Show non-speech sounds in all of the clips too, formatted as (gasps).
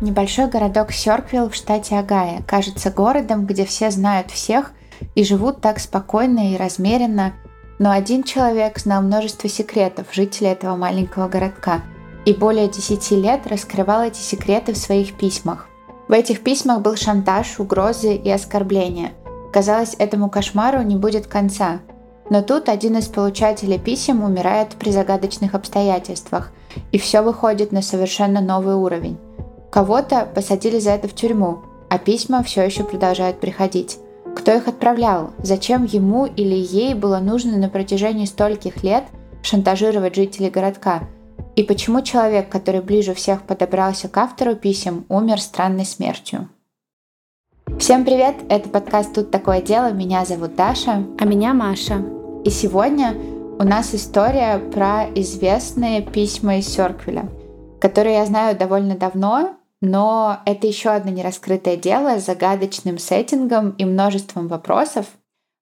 Небольшой городок Сёрквилл в штате Огайо кажется городом, где все знают всех и живут так спокойно и размеренно, но один человек знал множество секретов жителей этого маленького городка и более 10 лет раскрывал эти секреты в своих письмах. В этих письмах был шантаж, угрозы и оскорбления. Казалось, этому кошмару не будет конца. Но тут один из получателей писем умирает при загадочных обстоятельствах, и все выходит на совершенно новый уровень. Кого-то посадили за это в тюрьму, а письма все еще продолжают приходить. Кто их отправлял? Зачем ему или ей было нужно на протяжении стольких лет шантажировать жителей городка? И почему человек, который ближе всех подобрался к автору писем, умер странной смертью? Всем привет! Это подкаст «Тут такое дело». Меня зовут Даша. А меня Маша. И сегодня у нас история про известные письма из Сёрквиля, которые я знаю довольно давно, но это еще одно нераскрытое дело с загадочным сеттингом и множеством вопросов,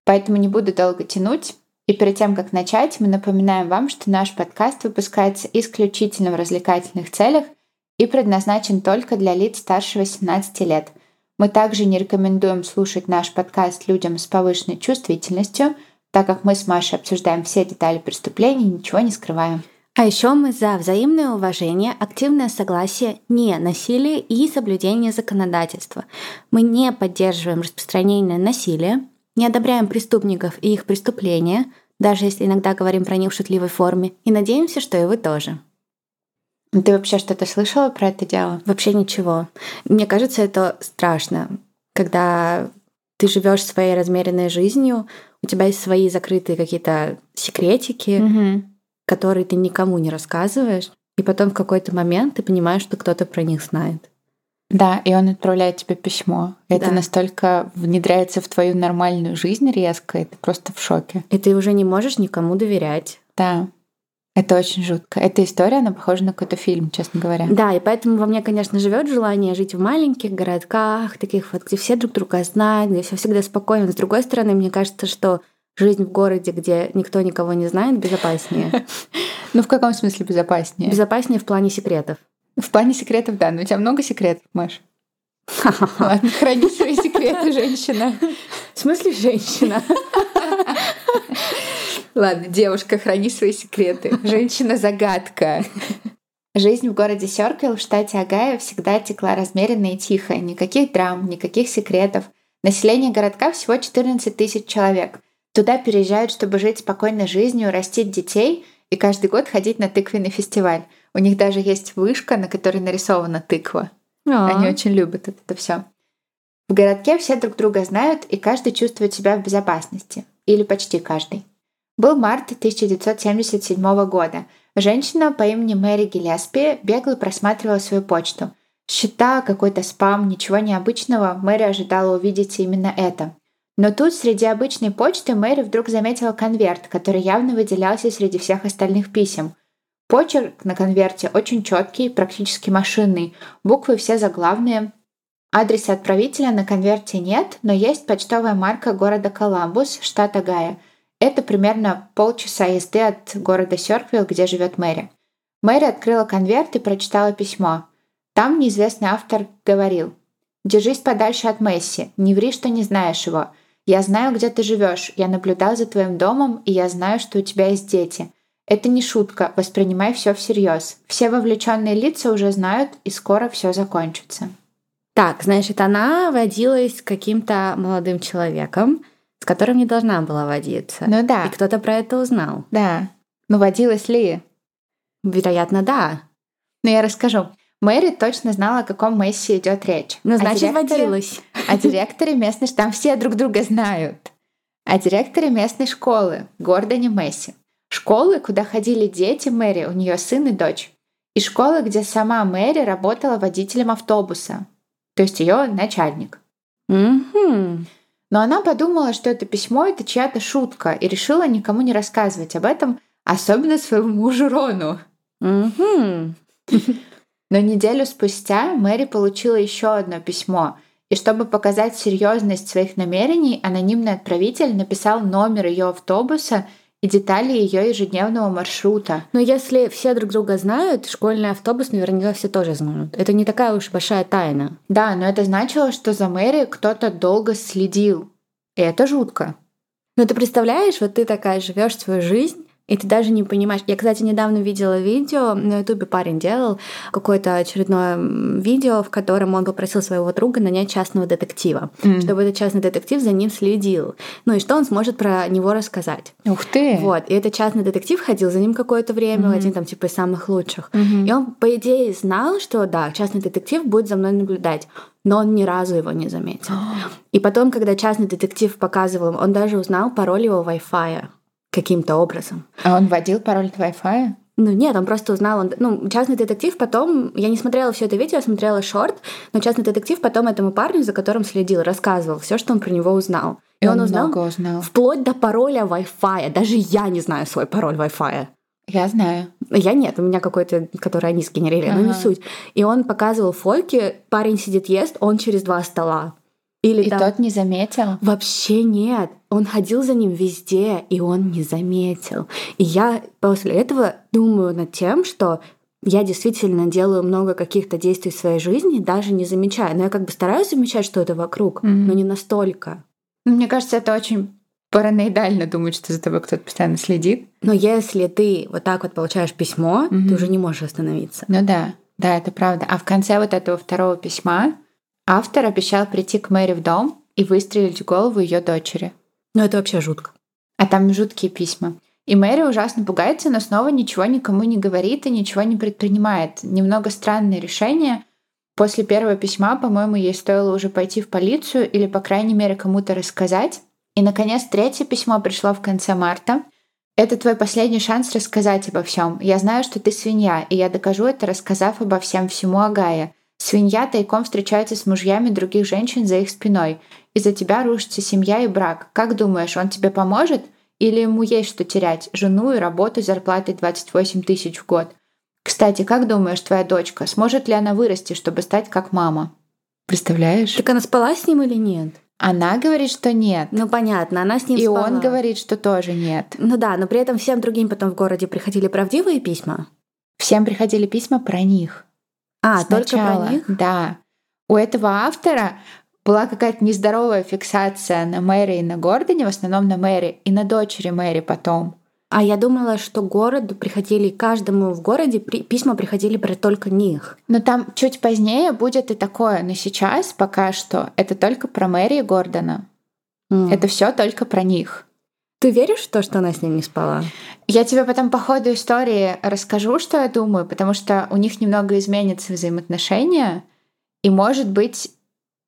поэтому не буду долго тянуть. И перед тем, как начать, мы напоминаем вам, что наш подкаст выпускается исключительно в развлекательных целях и предназначен только для лиц старше 18 лет. Мы также не рекомендуем слушать наш подкаст людям с повышенной чувствительностью, так как мы с Машей обсуждаем все детали преступлений и ничего не скрываем. А еще мы за взаимное уважение, активное согласие, не насилие и соблюдение законодательства. Мы не поддерживаем распространение насилия, не одобряем преступников и их преступления, даже если иногда говорим про них в шутливой форме, и надеемся, что и вы тоже. Ты вообще что-то слышала про это дело? Вообще ничего. Мне кажется, это страшно, когда ты живешь своей размеренной жизнью, у тебя есть свои закрытые какие-то секретики, угу которые ты никому не рассказываешь, и потом в какой-то момент ты понимаешь, что кто-то про них знает. Да, и он отправляет тебе письмо. Это да. настолько внедряется в твою нормальную жизнь резко, и ты просто в шоке. И ты уже не можешь никому доверять. Да. Это очень жутко. Эта история, она похожа на какой-то фильм, честно говоря. Да, и поэтому во мне, конечно, живет желание жить в маленьких городках, таких вот, где все друг друга знают, где все всегда спокойно. С другой стороны, мне кажется, что жизнь в городе, где никто никого не знает, безопаснее. (laughs) Ну, в каком смысле безопаснее? Безопаснее в плане секретов. В плане секретов, да. Но у тебя много секретов, Маш. (laughs) Ладно, храни свои секреты, женщина. В смысле женщина? Ладно, девушка, храни свои секреты. Женщина-загадка. Жизнь в городе Сёрквилл в штате Огайо всегда текла размеренно и тихо. Никаких драм, никаких секретов. Население городка всего 14 тысяч человек. Туда переезжают, чтобы жить спокойной жизнью, растить детей и каждый год ходить на тыквенный фестиваль. У них даже есть вышка, на которой нарисована тыква. А-а-а. Они очень любят это, это все. В городке все друг друга знают, и каждый чувствует себя в безопасности. Или почти каждый. Был март 1977 года. Женщина по имени Мэри Гиллеспи бегло просматривала свою почту. Счета, какой-то спам, ничего необычного, Мэри ожидала увидеть именно это. Но тут среди обычной почты Мэри вдруг заметила конверт, который явно выделялся среди всех остальных писем. Почерк на конверте очень четкий, практически машинный, буквы все заглавные. Адреса отправителя на конверте нет, но есть почтовая марка города Коламбус, штата Гая. Это примерно полчаса езды от города Сёрквилл, где живет Мэри. Мэри открыла конверт и прочитала письмо. Там неизвестный автор говорил «Держись подальше от Месси, не ври, что не знаешь его. Я знаю, где ты живешь, я наблюдал за твоим домом, и я знаю, что у тебя есть дети. Это не шутка, воспринимай все всерьез. Все вовлеченные лица уже знают, и скоро все закончится. Так, значит, она водилась с каким-то молодым человеком, с которым не должна была водиться. Ну да. И кто-то про это узнал. Да. Ну водилась ли? Вероятно, да. Но я расскажу. Мэри точно знала, о каком Месси идет речь. Ну, значит, водилась. О директоре местной... Там все друг друга знают. О директоре местной школы, Гордоне Месси. Школы, куда ходили дети Мэри, у нее сын и дочь. И школы, где сама Мэри работала водителем автобуса. То есть ее начальник. Mm-hmm. Но она подумала, что это письмо — это чья-то шутка, и решила никому не рассказывать об этом, особенно своему (laughs) мужу Рону. Mm-hmm. Но неделю спустя Мэри получила еще одно письмо, и чтобы показать серьезность своих намерений, анонимный отправитель написал номер ее автобуса и детали ее ежедневного маршрута. Но если все друг друга знают, школьный автобус наверняка все тоже знают. Это не такая уж большая тайна. Да, но это значило, что за Мэри кто-то долго следил. И это жутко. Но ты представляешь, вот ты такая живешь свою жизнь, и ты даже не понимаешь. Я, кстати, недавно видела видео, на Ютубе парень делал какое-то очередное видео, в котором он попросил своего друга нанять частного детектива, mm. чтобы этот частный детектив за ним следил. Ну и что он сможет про него рассказать. Ух ты! Вот. И этот частный детектив ходил за ним какое-то время, mm-hmm. один там типа из самых лучших. Mm-hmm. И он, по идее, знал, что да, частный детектив будет за мной наблюдать но он ни разу его не заметил. (gasps) И потом, когда частный детектив показывал он даже узнал пароль его Wi-Fi каким-то образом. А он вводил пароль от Wi-Fi? Ну нет, он просто узнал, он, ну, частный детектив потом, я не смотрела все это видео, я смотрела шорт, но частный детектив потом этому парню, за которым следил, рассказывал все, что он про него узнал. И, И он, он узнал, узнал вплоть до пароля Wi-Fi. Даже я не знаю свой пароль Wi-Fi. Я знаю. Я нет, у меня какой-то, который они сгенерили, ага. но не суть. И он показывал фотки, парень сидит ест, он через два стола. Или и там... тот не заметил? Вообще нет. Он ходил за ним везде, и он не заметил. И я после этого думаю над тем, что я действительно делаю много каких-то действий в своей жизни, даже не замечая. Но я как бы стараюсь замечать что-то вокруг, mm-hmm. но не настолько. Мне кажется, это очень параноидально думать, что за тобой кто-то постоянно следит. Но если ты вот так вот получаешь письмо, mm-hmm. ты уже не можешь остановиться. Ну да, да, это правда. А в конце вот этого второго письма Автор обещал прийти к Мэри в дом и выстрелить в голову ее дочери. Ну это вообще жутко. А там жуткие письма. И Мэри ужасно пугается, но снова ничего никому не говорит и ничего не предпринимает. Немного странное решение. После первого письма, по-моему, ей стоило уже пойти в полицию или, по крайней мере, кому-то рассказать. И, наконец, третье письмо пришло в конце марта. Это твой последний шанс рассказать обо всем. Я знаю, что ты свинья, и я докажу это, рассказав обо всем всему Агае. Свинья тайком встречается с мужьями других женщин за их спиной. Из-за тебя рушится семья и брак. Как думаешь, он тебе поможет? Или ему есть что терять? Жену и работу зарплатой 28 тысяч в год. Кстати, как думаешь, твоя дочка, сможет ли она вырасти, чтобы стать как мама? Представляешь? Так она спала с ним или нет? Она говорит, что нет. Ну понятно, она с ним И спала. он говорит, что тоже нет. Ну да, но при этом всем другим потом в городе приходили правдивые письма. Всем приходили письма про них. А, Сначала, только про них? Да. У этого автора была какая-то нездоровая фиксация на Мэри и на Гордоне, в основном на Мэри, и на дочери Мэри потом. А я думала, что городу приходили, каждому в городе при, письма приходили про только них. Но там чуть позднее будет и такое, но сейчас пока что это только про Мэри и Гордона. Mm. Это все только про них. Ты веришь в то, что она с ним не спала? Я тебе потом по ходу истории расскажу, что я думаю, потому что у них немного изменятся взаимоотношения, и, может быть,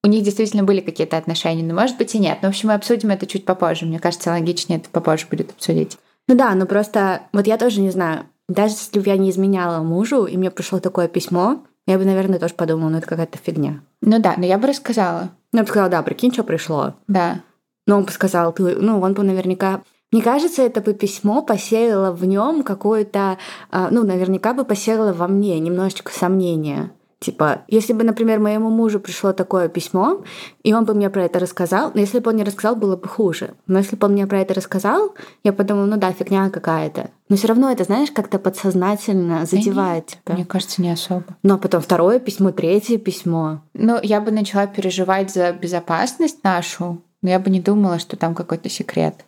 у них действительно были какие-то отношения, но, может быть, и нет. Но, в общем, мы обсудим это чуть попозже. Мне кажется, логичнее это попозже будет обсудить. Ну да, но просто вот я тоже не знаю. Даже если бы я не изменяла мужу, и мне пришло такое письмо, я бы, наверное, тоже подумала, ну это какая-то фигня. Ну да, но я бы рассказала. Ну, я бы сказала, да, прикинь, что пришло. Да. Но он бы сказал, ты, ну, он бы наверняка мне кажется, это бы письмо посеяло в нем какое-то, а, ну, наверняка бы посеяло во мне немножечко сомнения. Типа, если бы, например, моему мужу пришло такое письмо, и он бы мне про это рассказал, но если бы он не рассказал, было бы хуже. Но если бы он мне про это рассказал, я подумала, ну да, фигня какая-то. Но все равно это, знаешь, как-то подсознательно задевает да тебя. Мне кажется, не особо. Ну а потом второе письмо, третье письмо. Ну, я бы начала переживать за безопасность нашу, но я бы не думала, что там какой-то секрет.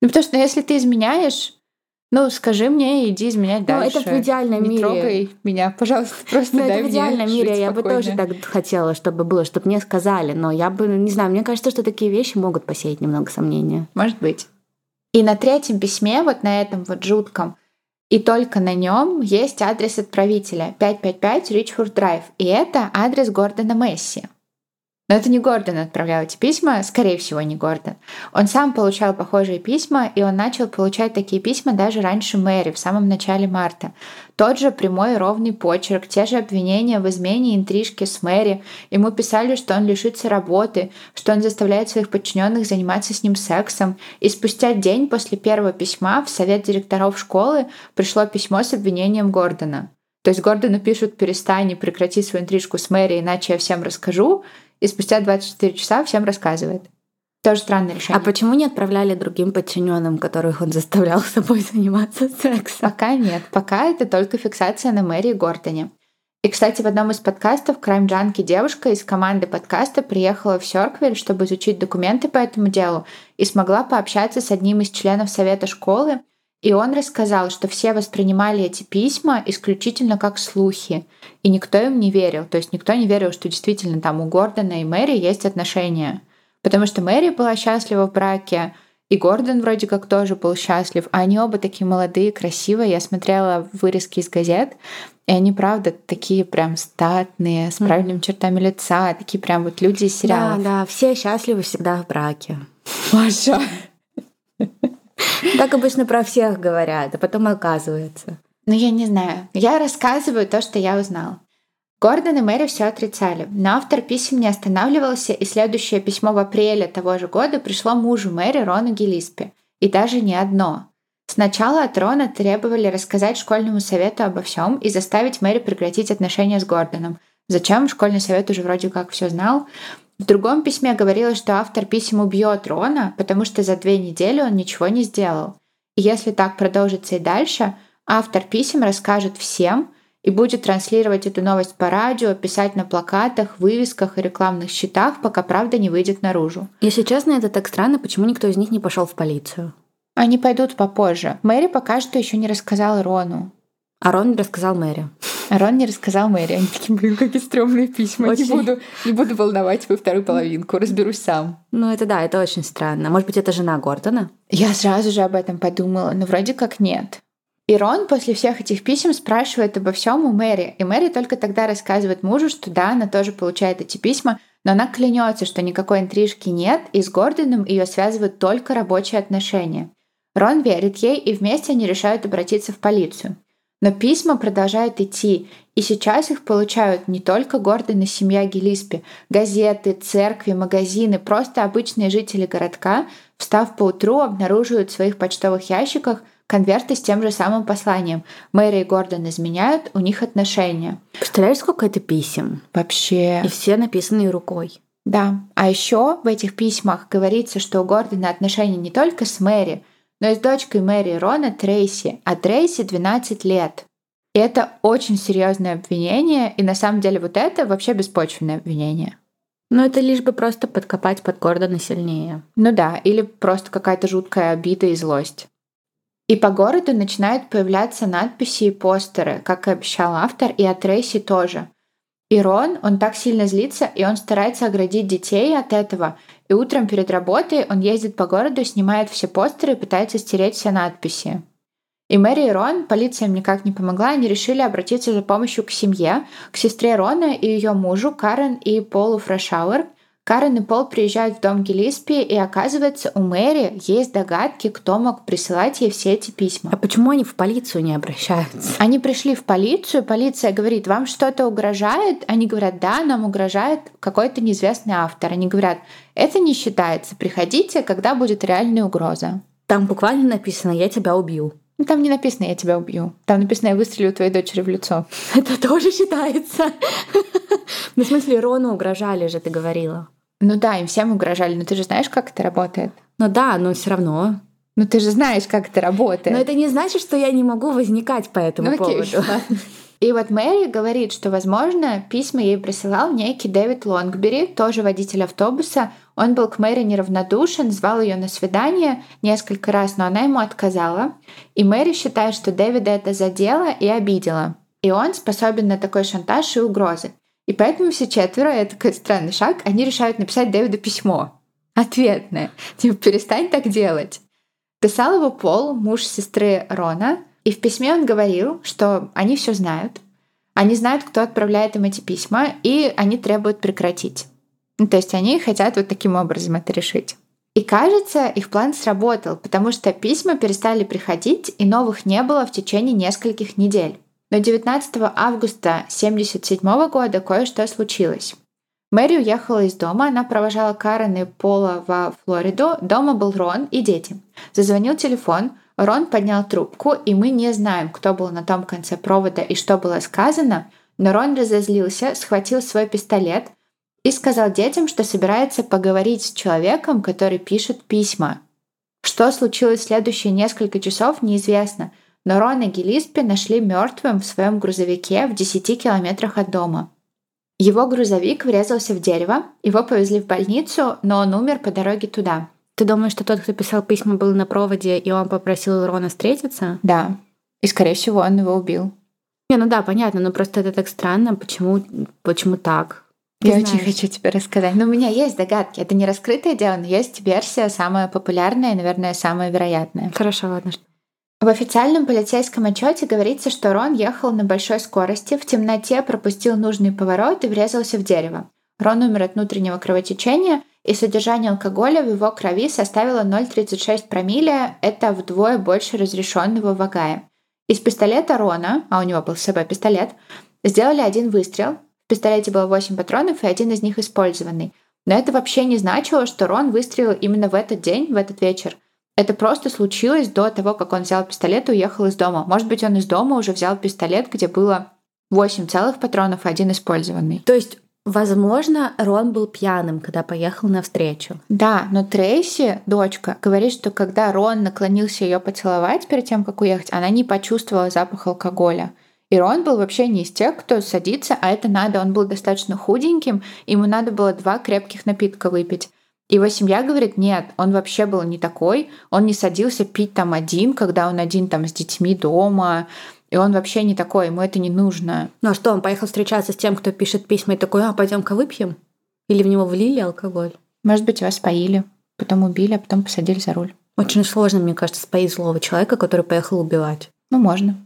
Ну, потому что если ты изменяешь, ну, скажи мне, иди изменять ну, дальше. Ну, это в идеальном не мире. трогай меня, пожалуйста, (laughs) просто ну, дай это в идеальном мне мире. я бы тоже так хотела, чтобы было, чтобы мне сказали. Но я бы, не знаю, мне кажется, что такие вещи могут посеять немного сомнения. Может быть. И на третьем письме, вот на этом вот жутком, и только на нем есть адрес отправителя 555 Ричфорд Драйв. И это адрес Гордона Месси. Но это не Гордон отправлял эти письма, скорее всего, не Гордон. Он сам получал похожие письма, и он начал получать такие письма даже раньше Мэри, в самом начале марта. Тот же прямой ровный почерк, те же обвинения в измене и интрижке с Мэри. Ему писали, что он лишится работы, что он заставляет своих подчиненных заниматься с ним сексом. И спустя день после первого письма в совет директоров школы пришло письмо с обвинением Гордона. То есть Гордону пишут «перестань и прекрати свою интрижку с Мэри, иначе я всем расскажу», и спустя 24 часа всем рассказывает. Тоже странное решение. А почему не отправляли другим подчиненным, которых он заставлял с собой заниматься сексом? Пока нет. Пока это только фиксация на Мэри и Гордоне. И, кстати, в одном из подкастов Crime Junkie девушка из команды подкаста приехала в Сёрквиль, чтобы изучить документы по этому делу, и смогла пообщаться с одним из членов совета школы, и он рассказал, что все воспринимали эти письма исключительно как слухи, и никто им не верил. То есть никто не верил, что действительно там у Гордона и Мэри есть отношения. Потому что Мэри была счастлива в браке, и Гордон вроде как тоже был счастлив. А они оба такие молодые, красивые. Я смотрела вырезки из газет, и они, правда, такие прям статные, с правильными чертами лица, такие прям вот люди из сериалов. Да, да, все счастливы всегда в браке. Маша. Так обычно про всех говорят, а потом оказывается. Ну, я не знаю. Я рассказываю то, что я узнала. Гордон и Мэри все отрицали, но автор писем не останавливался, и следующее письмо в апреле того же года пришло мужу Мэри Рону Гиллиспи. И даже не одно. Сначала от Рона требовали рассказать школьному совету обо всем и заставить Мэри прекратить отношения с Гордоном. Зачем? Школьный совет уже вроде как все знал. В другом письме говорилось, что автор писем убьет Рона, потому что за две недели он ничего не сделал. И если так продолжится и дальше, автор писем расскажет всем и будет транслировать эту новость по радио, писать на плакатах, вывесках и рекламных щитах, пока правда не выйдет наружу. Если честно, это так странно, почему никто из них не пошел в полицию. Они пойдут попозже. Мэри пока что еще не рассказал Рону. А Рон не рассказал Мэри. А Рон не рассказал Мэри. Они такие, блин, какие стрёмные письма. Очень... Не, буду, не буду волновать свою вторую половинку. Разберусь сам. Ну, это да, это очень странно. Может быть, это жена Гордона? Я сразу же об этом подумала, но вроде как нет. И Рон после всех этих писем спрашивает обо всем у Мэри. И Мэри только тогда рассказывает мужу, что да, она тоже получает эти письма, но она клянется, что никакой интрижки нет, и с Гордоном ее связывают только рабочие отношения. Рон верит ей, и вместе они решают обратиться в полицию. Но письма продолжают идти, и сейчас их получают не только Гордон и семья Гелиспи, газеты, церкви, магазины, просто обычные жители городка, встав по утру, обнаруживают в своих почтовых ящиках конверты с тем же самым посланием. Мэри и Гордон изменяют, у них отношения. Представляешь, сколько это писем? Вообще. И все написанные рукой. Да. А еще в этих письмах говорится, что у Гордона отношения не только с Мэри, но с дочкой Мэри Рона Трейси, а Трейси 12 лет. И это очень серьезное обвинение, и на самом деле вот это вообще беспочвенное обвинение. Но это лишь бы просто подкопать под Гордона сильнее. Ну да, или просто какая-то жуткая обида и злость. И по городу начинают появляться надписи и постеры, как и обещал автор, и от Трейси тоже. И Рон, он так сильно злится, и он старается оградить детей от этого. И утром перед работой он ездит по городу, снимает все постеры и пытается стереть все надписи. И Мэри и Рон, полиция им никак не помогла, они решили обратиться за помощью к семье, к сестре Рона и ее мужу Карен и Полу Фрешауэр, Карен и Пол приезжают в дом Гелиспи, и оказывается, у Мэри есть догадки, кто мог присылать ей все эти письма. А почему они в полицию не обращаются? Они пришли в полицию, полиция говорит, вам что-то угрожает? Они говорят, да, нам угрожает какой-то неизвестный автор. Они говорят, это не считается, приходите, когда будет реальная угроза. Там буквально написано «я тебя убью». Ну, там не написано «я тебя убью». Там написано «я выстрелю твоей дочери в лицо». (laughs) Это тоже считается. (laughs) Ну, в смысле, Рону угрожали же, ты говорила. Ну да, им всем угрожали, но ты же знаешь, как это работает. Ну да, но все равно. Ну ты же знаешь, как это работает. Но это не значит, что я не могу возникать по этому ну, окей, поводу. И вот Мэри говорит, что, возможно, письма ей присылал некий Дэвид Лонгбери, тоже водитель автобуса. Он был к Мэри неравнодушен, звал ее на свидание несколько раз, но она ему отказала. И Мэри считает, что Дэвида это задело и обидело. И он способен на такой шантаж и угрозы. И поэтому все четверо, это такой странный шаг, они решают написать Дэвиду письмо. Ответное. Типа, перестань так делать. Писал его Пол, муж сестры Рона, и в письме он говорил, что они все знают, они знают, кто отправляет им эти письма, и они требуют прекратить. Ну, то есть они хотят вот таким образом это решить. И кажется, их план сработал, потому что письма перестали приходить, и новых не было в течение нескольких недель. Но 19 августа 1977 года кое-что случилось. Мэри уехала из дома, она провожала Карен и Пола во Флориду. Дома был Рон и дети. Зазвонил телефон, Рон поднял трубку, и мы не знаем, кто был на том конце провода и что было сказано, но Рон разозлился, схватил свой пистолет и сказал детям, что собирается поговорить с человеком, который пишет письма. Что случилось в следующие несколько часов, неизвестно, но Рон и Гиллиспи нашли мертвым в своем грузовике в 10 километрах от дома. Его грузовик врезался в дерево, его повезли в больницу, но он умер по дороге туда. Ты думаешь, что тот, кто писал письма, был на проводе, и он попросил Рона встретиться? Да. И, скорее всего, он его убил. Не, ну да, понятно, но просто это так странно. Почему, почему так? Ты Я знаешь. очень хочу тебе рассказать. Но у меня есть догадки. Это не раскрытое дело, но есть версия самая популярная и, наверное, самая вероятная. Хорошо, ладно. В официальном полицейском отчете говорится, что Рон ехал на большой скорости, в темноте пропустил нужный поворот и врезался в дерево. Рон умер от внутреннего кровотечения, и содержание алкоголя в его крови составило 0,36 промилле, это вдвое больше разрешенного в. Из пистолета Рона, а у него был с собой пистолет, сделали один выстрел. В пистолете было 8 патронов, и один из них использованный. Но это вообще не значило, что Рон выстрелил именно в этот день, в этот вечер. Это просто случилось до того, как он взял пистолет и уехал из дома. Может быть, он из дома уже взял пистолет, где было 8 целых патронов, один использованный. То есть Возможно, Рон был пьяным, когда поехал на встречу. Да, но Трейси, дочка, говорит, что когда Рон наклонился ее поцеловать перед тем, как уехать, она не почувствовала запах алкоголя. И Рон был вообще не из тех, кто садится, а это надо, он был достаточно худеньким, ему надо было два крепких напитка выпить. Его семья говорит, нет, он вообще был не такой, он не садился пить там один, когда он один там с детьми дома, и он вообще не такой, ему это не нужно. Ну а что, он поехал встречаться с тем, кто пишет письма и такой, а пойдем-ка выпьем? Или в него влили алкоголь? Может быть, вас поили, потом убили, а потом посадили за руль. Очень сложно, мне кажется, споить злого человека, который поехал убивать. Ну, можно.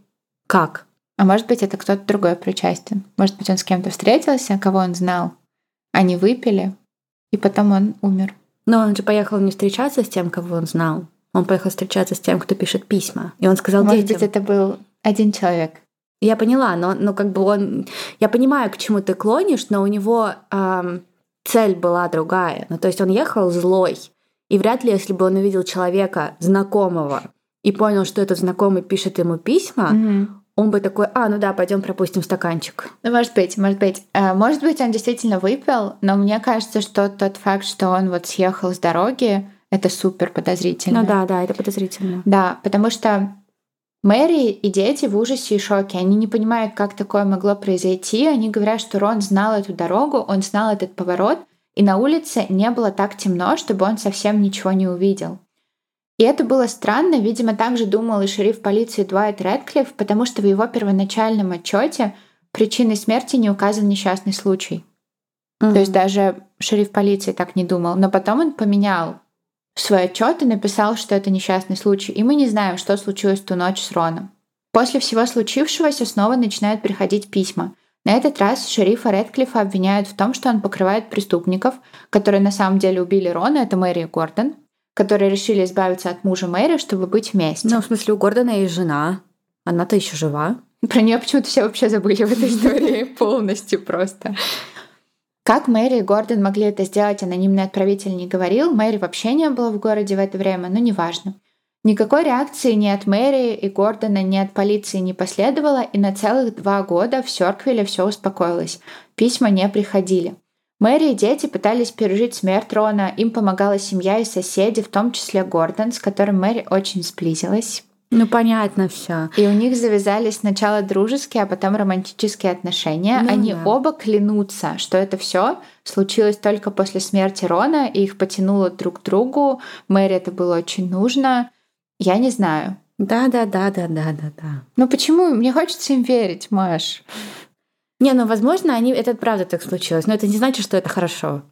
Как? А может быть, это кто-то другой причастен. Может быть, он с кем-то встретился, кого он знал. Они выпили, и потом он умер. Но он же поехал не встречаться с тем, кого он знал. Он поехал встречаться с тем, кто пишет письма. И он сказал Может детям... быть, это был один человек. Я поняла, но, но как бы он... Я понимаю, к чему ты клонишь, но у него эм, цель была другая. Ну, то есть он ехал злой. И вряд ли, если бы он увидел человека знакомого и понял, что этот знакомый пишет ему письма, mm-hmm. Он бы такой, а, ну да, пойдем пропустим стаканчик. Ну, может быть, может быть. Э, может быть, он действительно выпил, но мне кажется, что тот факт, что он вот съехал с дороги, это супер подозрительно. Ну да, да, это подозрительно. Да, потому что Мэри и дети в ужасе и шоке. Они не понимают, как такое могло произойти. Они говорят, что Рон знал эту дорогу, он знал этот поворот, и на улице не было так темно, чтобы он совсем ничего не увидел. И это было странно, видимо, также думал и шериф полиции Дуайт Рэдклифф, потому что в его первоначальном отчете причиной смерти не указан несчастный случай. Mm-hmm. То есть даже шериф полиции так не думал. Но потом он поменял свой отчет и написал, что это несчастный случай, и мы не знаем, что случилось ту ночь с Роном. После всего случившегося снова начинают приходить письма. На этот раз шерифа Редклифа обвиняют в том, что он покрывает преступников, которые на самом деле убили Рона, это Мэри Гордон, которые решили избавиться от мужа Мэри, чтобы быть вместе. Ну, в смысле, у Гордона есть жена. Она-то еще жива. Про нее почему-то все вообще забыли в этой (laughs) истории полностью просто. Как Мэри и Гордон могли это сделать, анонимный отправитель не говорил. Мэри вообще не было в городе в это время, но неважно. Никакой реакции ни от Мэри и Гордона, ни от полиции не последовало, и на целых два года в Сёрквилле все успокоилось. Письма не приходили. Мэри и дети пытались пережить смерть Рона, им помогала семья и соседи, в том числе Гордон, с которым Мэри очень сблизилась. Ну, понятно все. И у них завязались сначала дружеские, а потом романтические отношения. Ну, Они да. оба клянутся, что это все случилось только после смерти Рона, и их потянуло друг к другу. Мэри это было очень нужно. Я не знаю. Да, да, да, да, да, да, да. Ну почему? Мне хочется им верить, Маш. Не, ну возможно, они это правда так случилось, но это не значит, что это хорошо.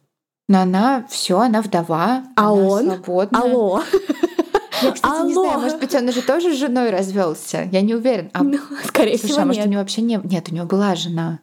Но она все, она вдова, а она он, свободна. алло, я, (laughs) кстати, Алло. не знаю, может быть, он уже тоже с женой развелся. Я не уверен. А, ну, скорее слушай, всего, а может, нет. у него вообще не... Нет, у него была жена.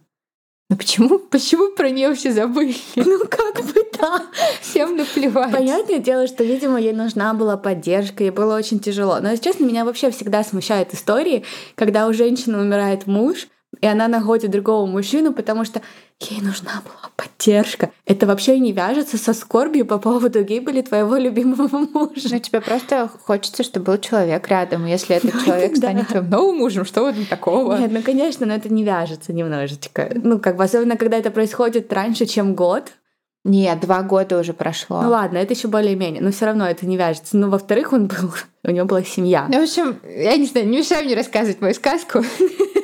Ну почему, (laughs) почему про нее все забыли? Ну как бы да. Всем наплевать. Понятное дело, что, видимо, ей нужна была поддержка, ей было очень тяжело. Но, если честно, меня вообще всегда смущают истории, когда у женщины умирает муж, и она находит другого мужчину, потому что ей нужна была поддержка. Это вообще не вяжется со скорбью по поводу гибели твоего любимого мужа. Ну, тебе просто хочется, чтобы был человек рядом. Если этот человек станет твоим новым мужем, что в этом такого? Нет, ну, конечно, но это не вяжется немножечко. Ну, как бы, особенно, когда это происходит раньше, чем год, Нет, два года уже прошло. Ну ладно, это еще более-менее, но все равно это не вяжется. Ну, во-вторых, он был, (laughs) у него была семья. Ну, в общем, я не знаю, не мешай мне рассказывать мою сказку. (laughs)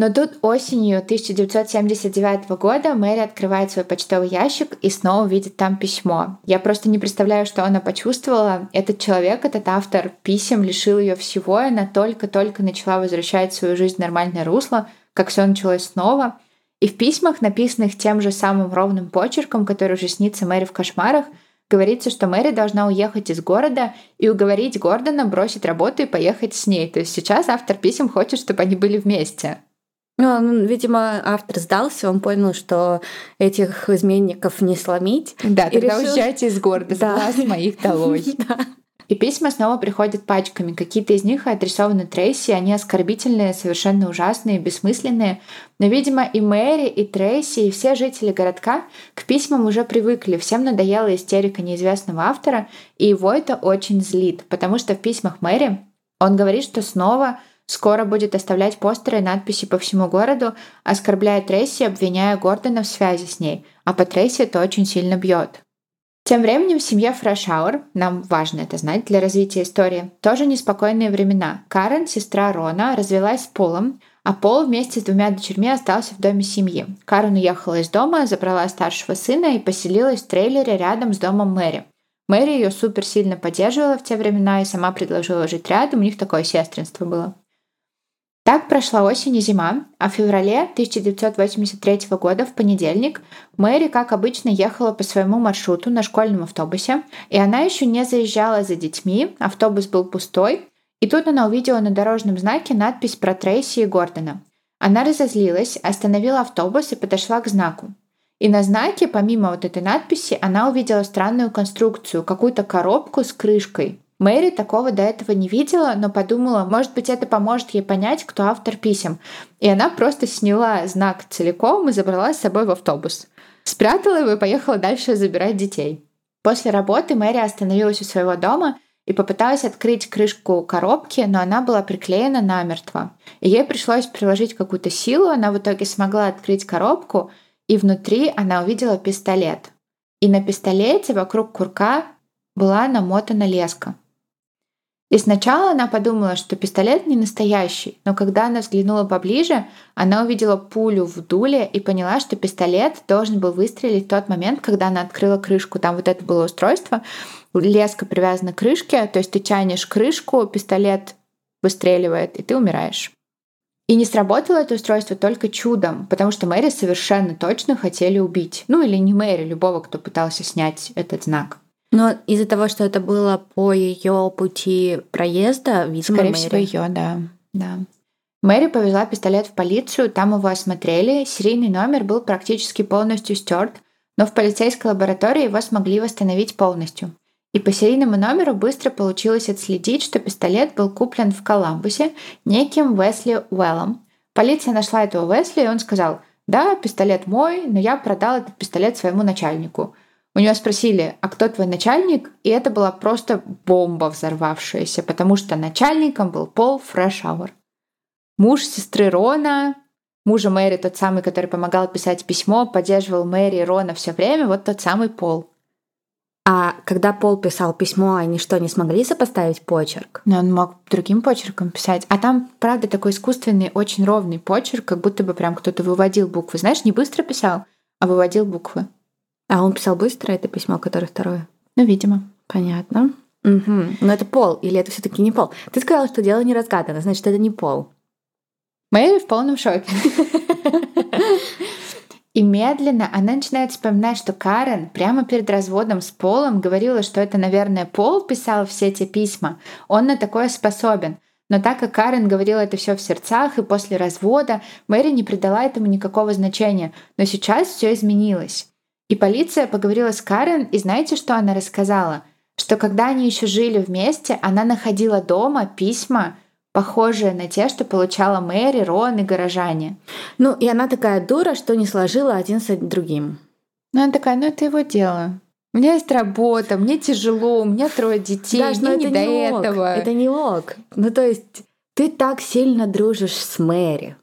Но тут осенью 1979 года Мэри открывает свой почтовый ящик и снова видит там письмо. Я просто не представляю, что она почувствовала. Этот человек, этот автор писем лишил ее всего, и она только-только начала возвращать свою жизнь в нормальное русло, как все началось снова — и в письмах, написанных тем же самым ровным почерком, который уже снится Мэри в кошмарах, говорится, что Мэри должна уехать из города и уговорить Гордона бросить работу и поехать с ней. То есть сейчас автор писем хочет, чтобы они были вместе. Ну, видимо, автор сдался, он понял, что этих изменников не сломить. Да, тогда решил... уезжайте из города, да. глаз моих долой. (laughs) да. И письма снова приходят пачками. Какие-то из них адресованы Трейси, они оскорбительные, совершенно ужасные, бессмысленные. Но, видимо, и Мэри, и Трейси, и все жители городка к письмам уже привыкли. Всем надоела истерика неизвестного автора, и его это очень злит, потому что в письмах Мэри он говорит, что снова скоро будет оставлять постеры и надписи по всему городу, оскорбляя Трейси, обвиняя Гордона в связи с ней, а по Трейси это очень сильно бьет. Тем временем в семье Фрешауэр, нам важно это знать для развития истории, тоже неспокойные времена. Карен, сестра Рона, развелась с Полом, а Пол вместе с двумя дочерьми остался в доме семьи. Карен уехала из дома, забрала старшего сына и поселилась в трейлере рядом с домом Мэри. Мэри ее супер сильно поддерживала в те времена и сама предложила жить рядом, у них такое сестринство было. Так прошла осень и зима, а в феврале 1983 года в понедельник Мэри, как обычно, ехала по своему маршруту на школьном автобусе, и она еще не заезжала за детьми, автобус был пустой, и тут она увидела на дорожном знаке надпись про Трейси и Гордона. Она разозлилась, остановила автобус и подошла к знаку. И на знаке, помимо вот этой надписи, она увидела странную конструкцию, какую-то коробку с крышкой, Мэри такого до этого не видела, но подумала, может быть, это поможет ей понять, кто автор писем. И она просто сняла знак целиком и забрала с собой в автобус. Спрятала его и поехала дальше забирать детей. После работы Мэри остановилась у своего дома и попыталась открыть крышку коробки, но она была приклеена намертво. И ей пришлось приложить какую-то силу, она в итоге смогла открыть коробку, и внутри она увидела пистолет. И на пистолете вокруг курка была намотана леска. И сначала она подумала, что пистолет не настоящий, но когда она взглянула поближе, она увидела пулю в дуле и поняла, что пистолет должен был выстрелить в тот момент, когда она открыла крышку. Там вот это было устройство, леска привязана к крышке, то есть ты тянешь крышку, пистолет выстреливает, и ты умираешь. И не сработало это устройство только чудом, потому что Мэри совершенно точно хотели убить. Ну или не Мэри, любого, кто пытался снять этот знак. Но из-за того, что это было по ее пути проезда, видимо, Скорее Мэри... всего, ее, да. да. Мэри повезла пистолет в полицию, там его осмотрели, серийный номер был практически полностью стерт, но в полицейской лаборатории его смогли восстановить полностью. И по серийному номеру быстро получилось отследить, что пистолет был куплен в Коламбусе неким Уэсли Уэллом. Полиция нашла этого Уэсли, и он сказал, да, пистолет мой, но я продал этот пистолет своему начальнику. У нее спросили, а кто твой начальник? И это была просто бомба взорвавшаяся, потому что начальником был Пол Фрешауэр. Муж сестры Рона, мужа Мэри, тот самый, который помогал писать письмо, поддерживал Мэри и Рона все время, вот тот самый Пол. А когда Пол писал письмо, они что, не смогли сопоставить почерк? Но он мог другим почерком писать. А там, правда, такой искусственный, очень ровный почерк, как будто бы прям кто-то выводил буквы. Знаешь, не быстро писал, а выводил буквы. А он писал быстро это письмо, которое второе? Ну, видимо. Понятно. Угу. Но это пол, или это все-таки не пол? Ты сказала, что дело не разгадано, значит, это не пол. Мэри в полном шоке. (laughs) И медленно она начинает вспоминать, что Карен прямо перед разводом с Полом говорила, что это, наверное, Пол писал все эти письма. Он на такое способен. Но так как Карен говорила это все в сердцах, и после развода Мэри не придала этому никакого значения. Но сейчас все изменилось. И полиция поговорила с Карен, и знаете, что она рассказала? Что когда они еще жили вместе, она находила дома письма, похожие на те, что получала Мэри, Рон и горожане. Ну, и она такая дура, что не сложила один с другим. Ну, она такая, ну это его дело. У меня есть работа, мне тяжело, у меня трое детей, Даш, мне не до не этого. Это не ок. Ну, то есть ты так сильно дружишь с Мэри,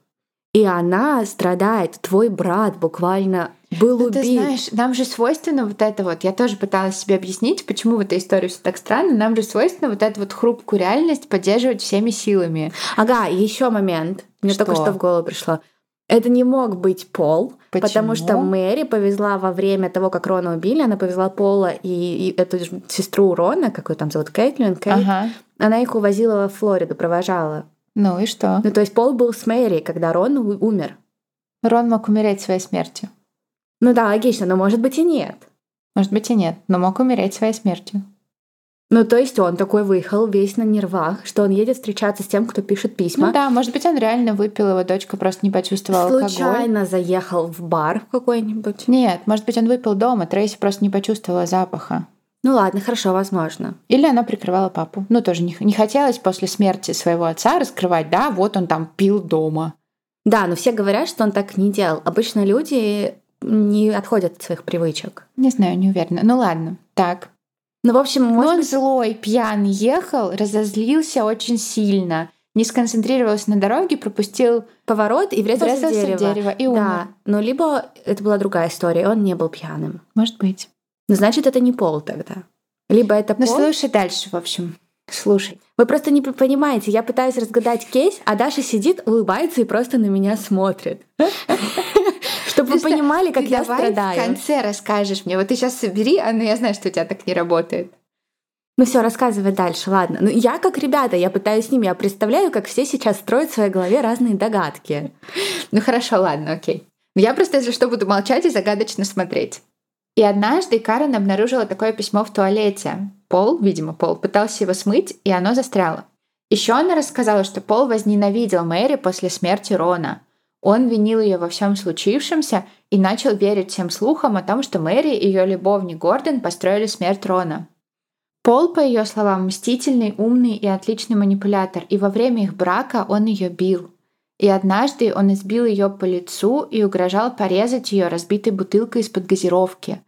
и она страдает, твой брат буквально был Ну, убит. ты знаешь, нам же свойственно вот это вот, я тоже пыталась себе объяснить, почему в этой истории все так странно, нам же свойственно вот эту вот хрупкую реальность поддерживать всеми силами. Ага, еще момент. Мне Что? только что в голову пришло. Это не мог быть Пол, потому Почему? что Мэри повезла во время того, как Рона убили, она повезла Пола и, и эту сестру Рона, как ее там зовут, Кейтлин, Кейт, Ага. она их увозила во Флориду, провожала. Ну и что? Ну, то есть Пол был с Мэри, когда Рон умер. Рон мог умереть своей смертью. Ну да, логично, но может быть и нет. Может быть и нет, но мог умереть своей смертью. Ну, то есть он такой выехал весь на нервах, что он едет встречаться с тем, кто пишет письма. Ну да, может быть, он реально выпил, его дочка просто не почувствовала алкоголь. Случайно заехал в бар какой-нибудь. Нет, может быть, он выпил дома, Трейси просто не почувствовала запаха. Ну ладно, хорошо, возможно. Или она прикрывала папу. Ну, тоже не, не хотелось после смерти своего отца раскрывать, да, вот он там пил дома. Да, но все говорят, что он так не делал. Обычно люди не отходят от своих привычек. Не знаю, не уверена. Ну ладно, так. Ну, в общем, Но может он быть, злой, пьяный, ехал, разозлился очень сильно, не сконцентрировался на дороге, пропустил, поворот и врезался, в врезался дерево. в дерево и умер. Да, но либо это была другая история, он не был пьяным. Может быть. Ну, значит, это не Пол тогда. Либо это Ну, Пол. слушай дальше, в общем. Слушай. Вы просто не понимаете, я пытаюсь разгадать кейс, а Даша сидит, улыбается и просто на меня смотрит. Чтобы вы понимали, как я давай в страдаю. конце расскажешь мне. Вот ты сейчас собери, а ну я знаю, что у тебя так не работает. Ну все, рассказывай дальше, ладно. Ну я как ребята, я пытаюсь с ними, я представляю, как все сейчас строят в своей голове разные догадки. Ну хорошо, ладно, окей. Я просто, если что, буду молчать и загадочно смотреть. И однажды Карен обнаружила такое письмо в туалете. Пол, видимо, Пол, пытался его смыть, и оно застряло. Еще она рассказала, что Пол возненавидел Мэри после смерти Рона. Он винил ее во всем случившемся и начал верить всем слухам о том, что Мэри и ее любовник Гордон построили смерть Рона. Пол, по ее словам, мстительный, умный и отличный манипулятор, и во время их брака он ее бил. И однажды он избил ее по лицу и угрожал порезать ее разбитой бутылкой из-под газировки.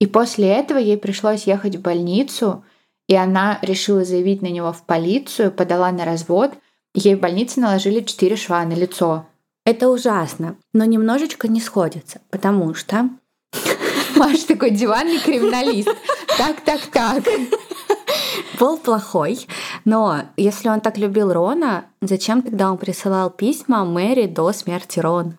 И после этого ей пришлось ехать в больницу, и она решила заявить на него в полицию, подала на развод. Ей в больнице наложили четыре шва на лицо. Это ужасно, но немножечко не сходится, потому что (laughs) Маш такой диванный криминалист. Так, так, так. Пол плохой, но если он так любил Рона, зачем тогда он присылал письма Мэри до смерти Рона?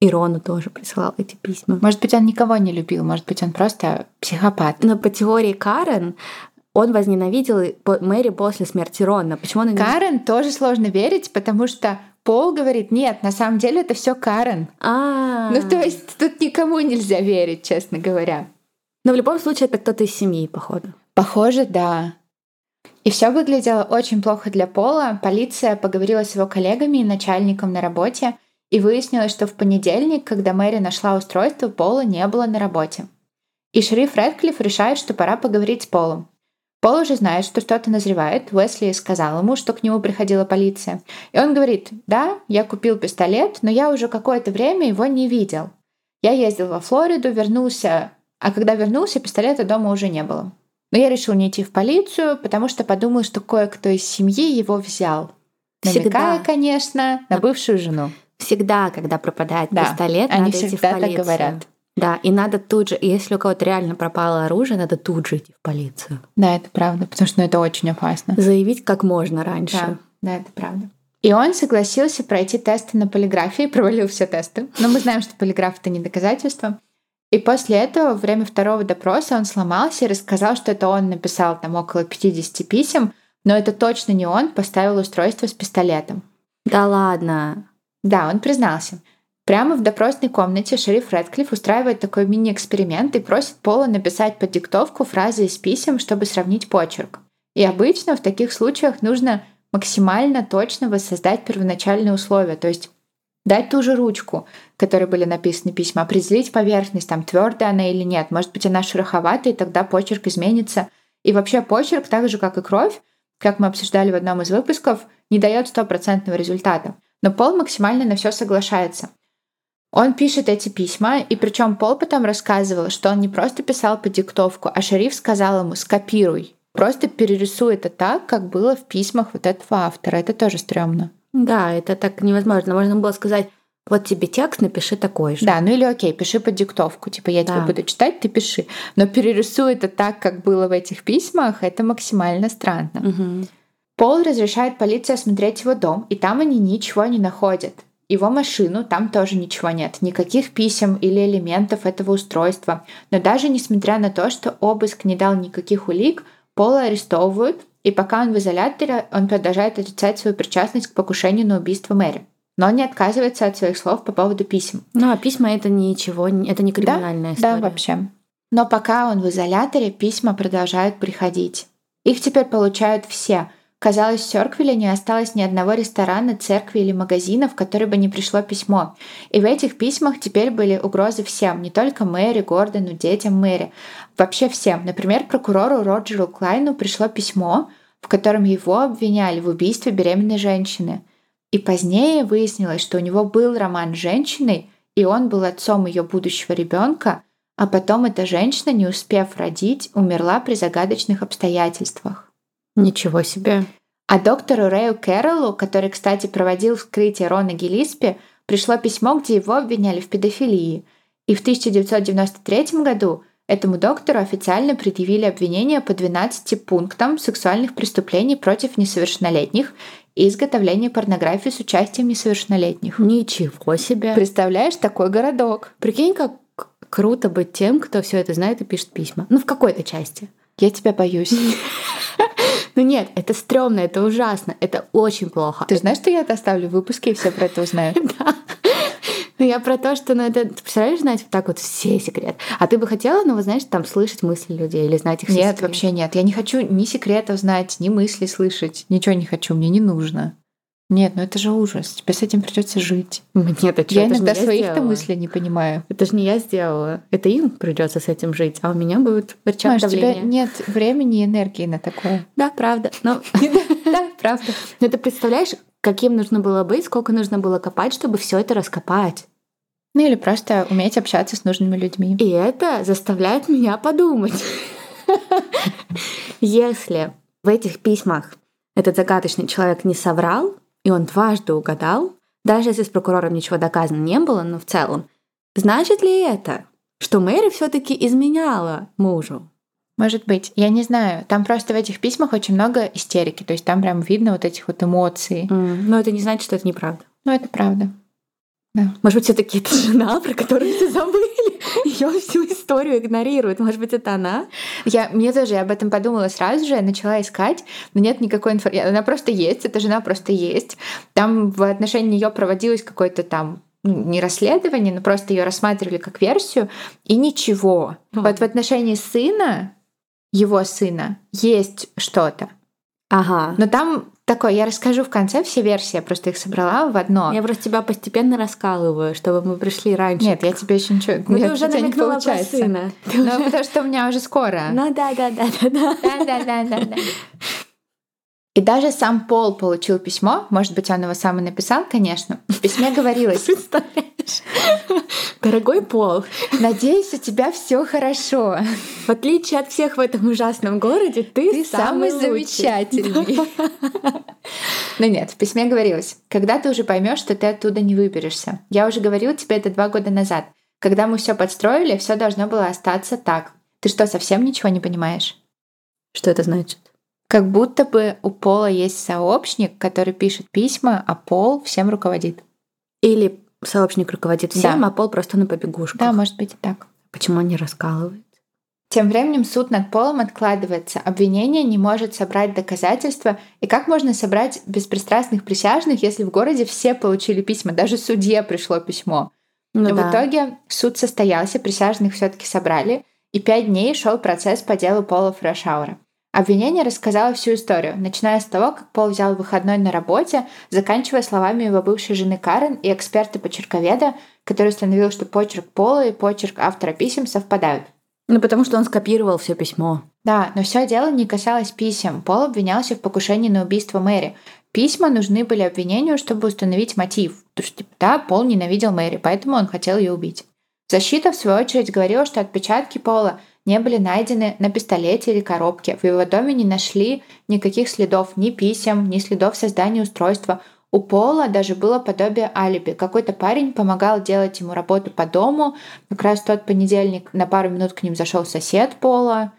И Рону тоже присылал эти письма. Может быть, он никого не любил, может быть, он просто психопат. Но по теории Карен он возненавидел Мэри после смерти Рона. Почему он... Карен тоже сложно верить, потому что Пол говорит, нет, на самом деле это все Карен. А, Ну, то есть тут никому нельзя верить, честно говоря. Но в любом случае это кто-то из семьи, походу. Похоже, да. И все выглядело очень плохо для Пола. Полиция поговорила с его коллегами и начальником на работе, и выяснилось, что в понедельник, когда Мэри нашла устройство, Пола не было на работе. И шериф Рэдклифф решает, что пора поговорить с Полом. Пол уже знает, что что-то назревает. Уэсли сказал ему, что к нему приходила полиция. И он говорит, да, я купил пистолет, но я уже какое-то время его не видел. Я ездил во Флориду, вернулся, а когда вернулся, пистолета дома уже не было. Но я решил не идти в полицию, потому что подумал, что кое-кто из семьи его взял. Всегда. Намекая, конечно, на бывшую жену. Всегда, когда пропадает Да, пистолет, они надо идти в всегда так полицию. говорят. Да, и надо тут же, если у кого-то реально пропало оружие, надо тут же идти в полицию. Да, это правда, потому что ну, это очень опасно. Заявить как можно раньше. Да, да, это правда. И он согласился пройти тесты на полиграфии, провалил все тесты. Но мы знаем, что полиграф это не доказательство. И после этого, во время второго допроса, он сломался и рассказал, что это он написал там около 50 писем, но это точно не он поставил устройство с пистолетом. Да ладно. Да, он признался. Прямо в допросной комнате шериф Рэдклифф устраивает такой мини-эксперимент и просит Пола написать под диктовку фразы из писем, чтобы сравнить почерк. И обычно в таких случаях нужно максимально точно воссоздать первоначальные условия, то есть дать ту же ручку, которой были написаны письма, определить поверхность, там твердая она или нет. Может быть, она шероховатая, и тогда почерк изменится. И вообще почерк, так же как и кровь, как мы обсуждали в одном из выпусков, не дает стопроцентного результата. Но Пол максимально на все соглашается. Он пишет эти письма, и причем Пол потом рассказывал, что он не просто писал по диктовку, а шериф сказал ему «скопируй». Просто перерисуй это так, как было в письмах вот этого автора. Это тоже стрёмно. Да, это так невозможно. Можно было сказать, вот тебе текст, напиши такой же. Да, ну или окей, пиши под диктовку. Типа я да. тебе буду читать, ты пиши. Но перерисуй это так, как было в этих письмах, это максимально странно. Угу. Пол разрешает полиции осмотреть его дом, и там они ничего не находят. Его машину, там тоже ничего нет, никаких писем или элементов этого устройства. Но даже несмотря на то, что обыск не дал никаких улик, Пола арестовывают, и пока он в изоляторе, он продолжает отрицать свою причастность к покушению на убийство Мэри но не отказывается от своих слов по поводу писем. Ну, а письма это ничего, это не криминальная да, история. Да, вообще. Но пока он в изоляторе, письма продолжают приходить. Их теперь получают все. Казалось, в Сёрквилле не осталось ни одного ресторана, церкви или магазина, в который бы не пришло письмо. И в этих письмах теперь были угрозы всем, не только Мэри, Гордону, детям Мэри, вообще всем. Например, прокурору Роджеру Клайну пришло письмо, в котором его обвиняли в убийстве беременной женщины. И позднее выяснилось, что у него был роман с женщиной, и он был отцом ее будущего ребенка, а потом эта женщина, не успев родить, умерла при загадочных обстоятельствах. Ничего себе. А доктору Рэю Кэрролу, который, кстати, проводил вскрытие Рона Гиллиспи, пришло письмо, где его обвиняли в педофилии. И в 1993 году этому доктору официально предъявили обвинения по 12 пунктам сексуальных преступлений против несовершеннолетних и изготовление порнографии с участием несовершеннолетних. Ничего себе. Представляешь, такой городок. Прикинь, как круто быть тем, кто все это знает и пишет письма. Ну, в какой-то части. Я тебя боюсь. (laughs) Ну нет, это стрёмно, это ужасно, это очень плохо. Ты знаешь, что я это оставлю в выпуске, и все про это узнают? (laughs) Да. Ну, я про то, что, ну, это, ты представляешь, знать вот так вот все секреты. А ты бы хотела, ну, вот, знаешь, там, слышать мысли людей или знать их Нет, вообще нет. Я не хочу ни секретов знать, ни мысли слышать. Ничего не хочу, мне не нужно. Нет, ну это же ужас. Тебе с этим придется жить. Нет, это Я иногда своих-то мыслей не понимаю. Это же не я сделала. Это им придется с этим жить, а у меня будет рычаг Маш, у тебя нет времени и энергии на такое. Да, правда. Но... (laughs) Да, правда. Но ты представляешь, каким нужно было быть, сколько нужно было копать, чтобы все это раскопать. Ну или просто уметь общаться с нужными людьми. И это заставляет меня подумать. (laughs) Если в этих письмах этот загадочный человек не соврал, и он дважды угадал, даже если с прокурором ничего доказано не было, но в целом, значит ли это, что Мэри все таки изменяла мужу? Может быть, я не знаю. Там просто в этих письмах очень много истерики, то есть там прям видно вот этих вот эмоций. Mm, но это не значит, что это неправда. Ну, это правда. Да. Может быть, все-таки это жена, про которую все (laughs) забыли. Ее всю историю игнорирует. Может быть, это она? Я, мне тоже я об этом подумала сразу же, начала искать, но нет никакой информации. Она просто есть, эта жена просто есть. Там в отношении нее проводилось какое-то там ну, не расследование, но просто ее рассматривали как версию, и ничего. Mm. Вот в отношении сына, его сына, есть что-то. Ага. Но там такое, я расскажу в конце все версии, я просто их собрала в одно. Я просто тебя постепенно раскалываю, чтобы мы пришли раньше. Нет, я тебе еще ничего... Ну, ты уже намекнула про сына. Ну, потому что у меня уже скоро. Ну да, да, И даже сам Пол получил письмо, может быть, он его сам и написал, конечно. В письме говорилось... Представляешь? Дорогой Пол, надеюсь, у тебя все хорошо. В отличие от всех в этом ужасном городе, ты, ты самый, самый замечательный. Но нет, в письме говорилось, когда ты уже поймешь, что ты оттуда не выберешься. Я уже говорил тебе это два года назад. Когда мы все подстроили, все должно было остаться так. Ты что, совсем ничего не понимаешь? Что это значит? Как будто бы у Пола есть сообщник, который пишет письма, а Пол всем руководит. Или сообщник руководит всем, да. а Пол просто на побегушках. Да, может быть и так. Почему он не раскалывает? Тем временем суд над Полом откладывается. Обвинение не может собрать доказательства. И как можно собрать беспристрастных присяжных, если в городе все получили письма? Даже судье пришло письмо. Ну, Но да. в итоге суд состоялся, присяжных все таки собрали, и пять дней шел процесс по делу Пола Фрашаура. Обвинение рассказало всю историю, начиная с того, как Пол взял выходной на работе, заканчивая словами его бывшей жены Карен и эксперта-почерковеда, который установил, что почерк Пола и почерк автора писем совпадают. Ну, потому что он скопировал все письмо. Да, но все дело не касалось писем. Пол обвинялся в покушении на убийство Мэри. Письма нужны были обвинению, чтобы установить мотив. То есть, типа, да, Пол ненавидел Мэри, поэтому он хотел ее убить. Защита, в свою очередь, говорила, что отпечатки Пола не были найдены на пистолете или коробке. В его доме не нашли никаких следов ни писем, ни следов создания устройства. у Пола даже было подобие алиби. Какой-то парень помогал делать ему работу по дому. Как раз тот понедельник на пару минут к ним зашел сосед Пола.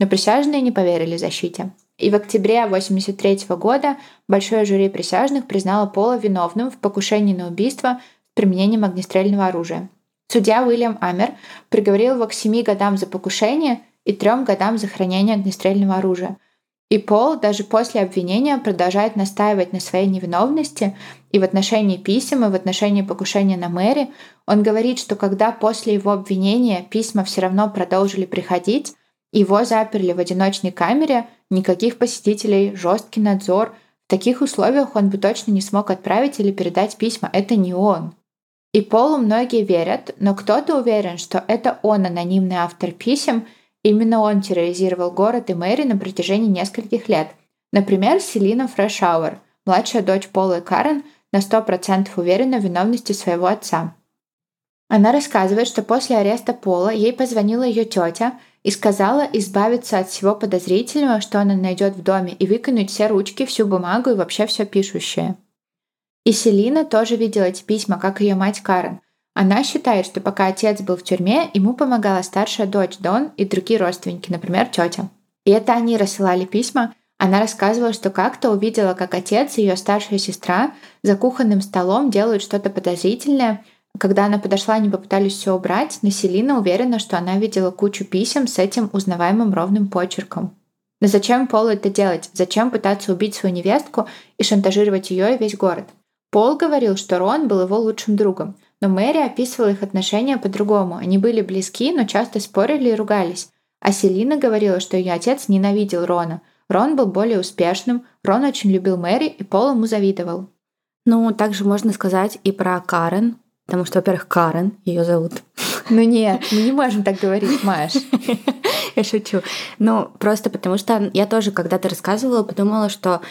Но присяжные не поверили защите. И в октябре 1983 года большое жюри присяжных признало Пола виновным в покушении на убийство с применением огнестрельного оружия. Судья Уильям Амер приговорил его к семи годам за покушение и трем годам за хранение огнестрельного оружия. И Пол даже после обвинения продолжает настаивать на своей невиновности и в отношении писем, и в отношении покушения на Мэри. Он говорит, что когда после его обвинения письма все равно продолжили приходить, его заперли в одиночной камере, никаких посетителей, жесткий надзор. В таких условиях он бы точно не смог отправить или передать письма. Это не он. И Полу многие верят, но кто-то уверен, что это он анонимный автор писем, именно он терроризировал город и Мэри на протяжении нескольких лет. Например, Селина Фрешауэр, младшая дочь Пола и Карен, на 100% уверена в виновности своего отца. Она рассказывает, что после ареста Пола ей позвонила ее тетя и сказала избавиться от всего подозрительного, что она найдет в доме, и выкинуть все ручки, всю бумагу и вообще все пишущее. И Селина тоже видела эти письма, как ее мать Карен. Она считает, что пока отец был в тюрьме, ему помогала старшая дочь Дон и другие родственники, например, тетя. И это они рассылали письма. Она рассказывала, что как-то увидела, как отец и ее старшая сестра за кухонным столом делают что-то подозрительное. Когда она подошла, они попытались все убрать, но Селина уверена, что она видела кучу писем с этим узнаваемым ровным почерком. Но зачем Полу это делать? Зачем пытаться убить свою невестку и шантажировать ее и весь город? Пол говорил, что Рон был его лучшим другом, но Мэри описывала их отношения по-другому. Они были близки, но часто спорили и ругались. А Селина говорила, что ее отец ненавидел Рона. Рон был более успешным, Рон очень любил Мэри, и Пол ему завидовал. Ну, также можно сказать и про Карен, потому что, во-первых, Карен ее зовут. Ну нет, мы не можем так говорить, Маш. (laughs) Я шучу. Ну, просто потому что я тоже когда-то рассказывала, подумала, что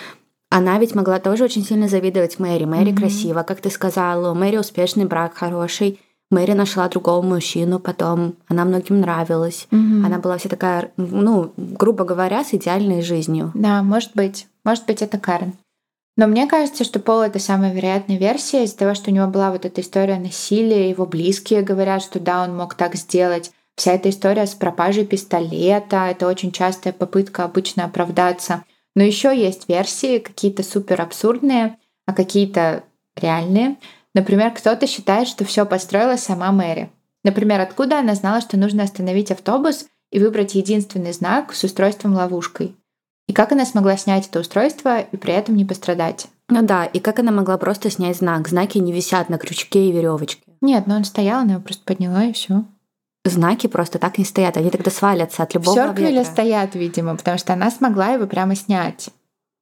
она ведь могла тоже очень сильно завидовать Мэри. Мэри mm-hmm. красива, как ты сказала, Мэри успешный брак хороший. Мэри нашла другого мужчину потом, она многим нравилась. Mm-hmm. Она была вся такая, ну, грубо говоря, с идеальной жизнью. Да, может быть. Может быть, это Карен. Но мне кажется, что Пол — это самая вероятная версия из-за того, что у него была вот эта история насилия, его близкие говорят, что да, он мог так сделать. Вся эта история с пропажей пистолета — это очень частая попытка обычно оправдаться. Но еще есть версии, какие-то супер абсурдные, а какие-то реальные. Например, кто-то считает, что все построила сама Мэри. Например, откуда она знала, что нужно остановить автобус и выбрать единственный знак с устройством ловушкой? И как она смогла снять это устройство и при этом не пострадать? Ну да, и как она могла просто снять знак? Знаки не висят на крючке и веревочке. Нет, но он стоял, она его просто подняла и все знаки просто так не стоят, они тогда свалятся от любого В Сёрквиле стоят, видимо, потому что она смогла его прямо снять.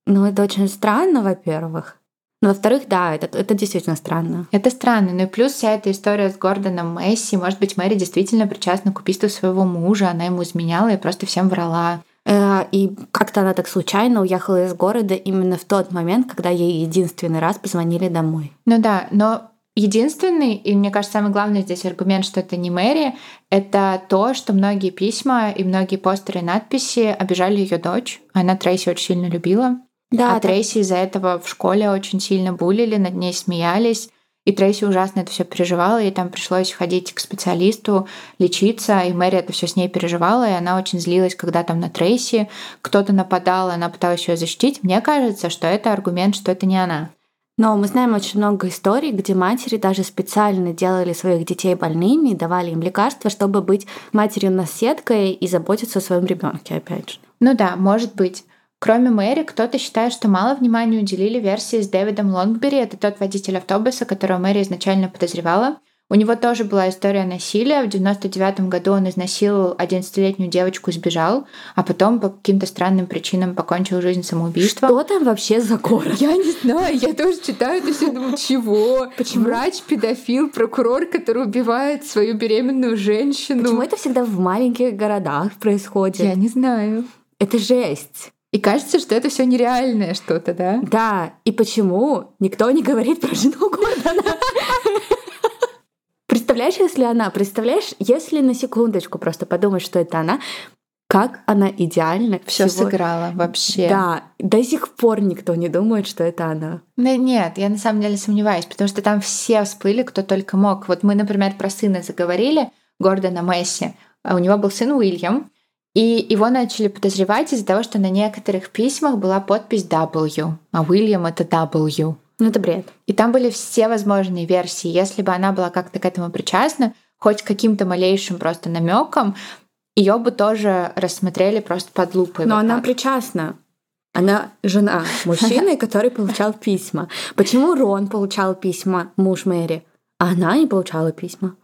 Ну, это очень странно, во-первых. Но, во-вторых, да, это, это действительно странно. Это странно. Ну и плюс вся эта история с Гордоном Месси. Может быть, Мэри действительно причастна к убийству своего мужа. Она ему изменяла и просто всем врала. Э, и как-то она так случайно уехала из города именно в тот момент, когда ей единственный раз позвонили домой. Ну да, но Единственный, и мне кажется, самый главный здесь аргумент, что это не Мэри, это то, что многие письма и многие постеры и надписи обижали ее дочь. Она Трейси очень сильно любила. Да, а да. Трейси из-за этого в школе очень сильно булили, над ней смеялись. И Трейси ужасно это все переживала, ей там пришлось ходить к специалисту, лечиться, и Мэри это все с ней переживала, и она очень злилась, когда там на Трейси кто-то нападал, она пыталась ее защитить. Мне кажется, что это аргумент, что это не она. Но мы знаем очень много историй, где матери даже специально делали своих детей больными давали им лекарства, чтобы быть матерью-наседкой и заботиться о своем ребенке, опять же. Ну да, может быть. Кроме Мэри, кто-то считает, что мало внимания уделили версии с Дэвидом Лонгбери. Это тот водитель автобуса, которого Мэри изначально подозревала. У него тоже была история насилия. В 99 году он изнасиловал 11-летнюю девочку, сбежал, а потом по каким-то странным причинам покончил жизнь самоубийством. Что там вообще за город? Я не знаю, я тоже читаю это все, думаю, чего? Почему? Врач, педофил, прокурор, который убивает свою беременную женщину. Почему это всегда в маленьких городах происходит? Я не знаю. Это жесть. И кажется, что это все нереальное что-то, да? Да. И почему никто не говорит про жену Гордона? (laughs) Представляешь, если она, представляешь, если на секундочку просто подумать, что это она, как она идеально все всего- сыграла вообще. Да, до сих пор никто не думает, что это она. Ну, нет, я на самом деле сомневаюсь, потому что там все всплыли, кто только мог. Вот мы, например, про сына заговорили, Гордона Месси. А У него был сын Уильям, и его начали подозревать из-за того, что на некоторых письмах была подпись W, а Уильям это W. Ну, это бред. И там были все возможные версии. Если бы она была как-то к этому причастна, хоть каким-то малейшим просто намеком, ее бы тоже рассмотрели просто под лупой. Но вот она так. причастна. Она жена (laughs) мужчины, который получал письма. Почему Рон получал письма, муж Мэри, а она не получала письма?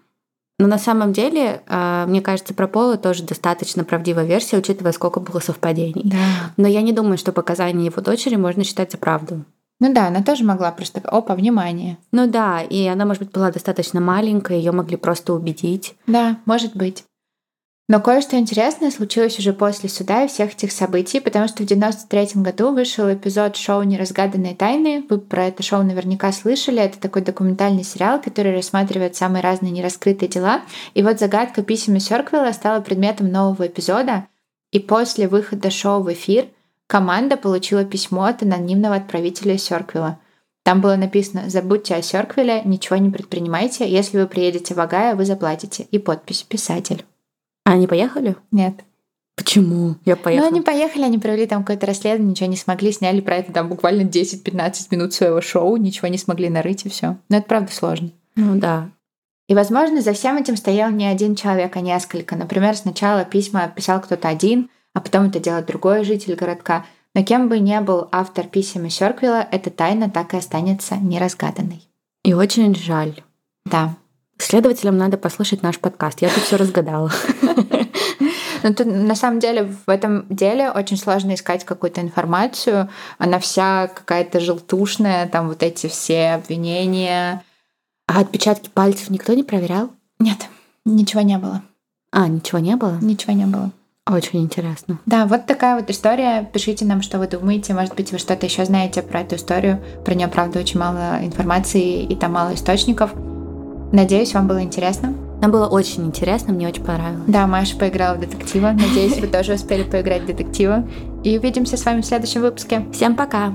Но на самом деле, а, мне кажется, про Пола тоже достаточно правдивая версия, учитывая, сколько было совпадений. Да. Но я не думаю, что показания его дочери можно считать за правду. Ну да, она тоже могла просто... Опа, внимание. Ну да, и она, может быть, была достаточно маленькая, ее могли просто убедить. Да, может быть. Но кое-что интересное случилось уже после суда и всех этих событий, потому что в 93 году вышел эпизод шоу «Неразгаданные тайны». Вы про это шоу наверняка слышали. Это такой документальный сериал, который рассматривает самые разные нераскрытые дела. И вот загадка писем Сёрквилла стала предметом нового эпизода. И после выхода шоу в эфир команда получила письмо от анонимного отправителя Сёрквилла. Там было написано «Забудьте о Сёрквилле, ничего не предпринимайте. Если вы приедете в Огайо, вы заплатите». И подпись «Писатель». А они поехали? Нет. Почему? Я Ну, поехала. они поехали, они провели там какое-то расследование, ничего не смогли, сняли про это там буквально 10-15 минут своего шоу, ничего не смогли нарыть и все. Но это правда сложно. Ну да. И, возможно, за всем этим стоял не один человек, а несколько. Например, сначала письма писал кто-то один, а потом это делает другой житель городка. Но кем бы ни был автор писем из Сёрквилла, эта тайна так и останется неразгаданной. И очень жаль. Да. Следователям надо послушать наш подкаст. Я тут все разгадала. (laughs) Но тут, на самом деле в этом деле очень сложно искать какую-то информацию. Она вся какая-то желтушная, там вот эти все обвинения. А отпечатки пальцев никто не проверял? Нет, ничего не было. А, ничего не было? Ничего не было. Очень интересно. Да, вот такая вот история. Пишите нам, что вы думаете. Может быть, вы что-то еще знаете про эту историю. Про нее, правда, очень мало информации и там мало источников. Надеюсь, вам было интересно. Нам было очень интересно, мне очень понравилось. Да, Маша поиграла в детектива. Надеюсь, вы (laughs) тоже успели поиграть в детектива. И увидимся с вами в следующем выпуске. Всем пока!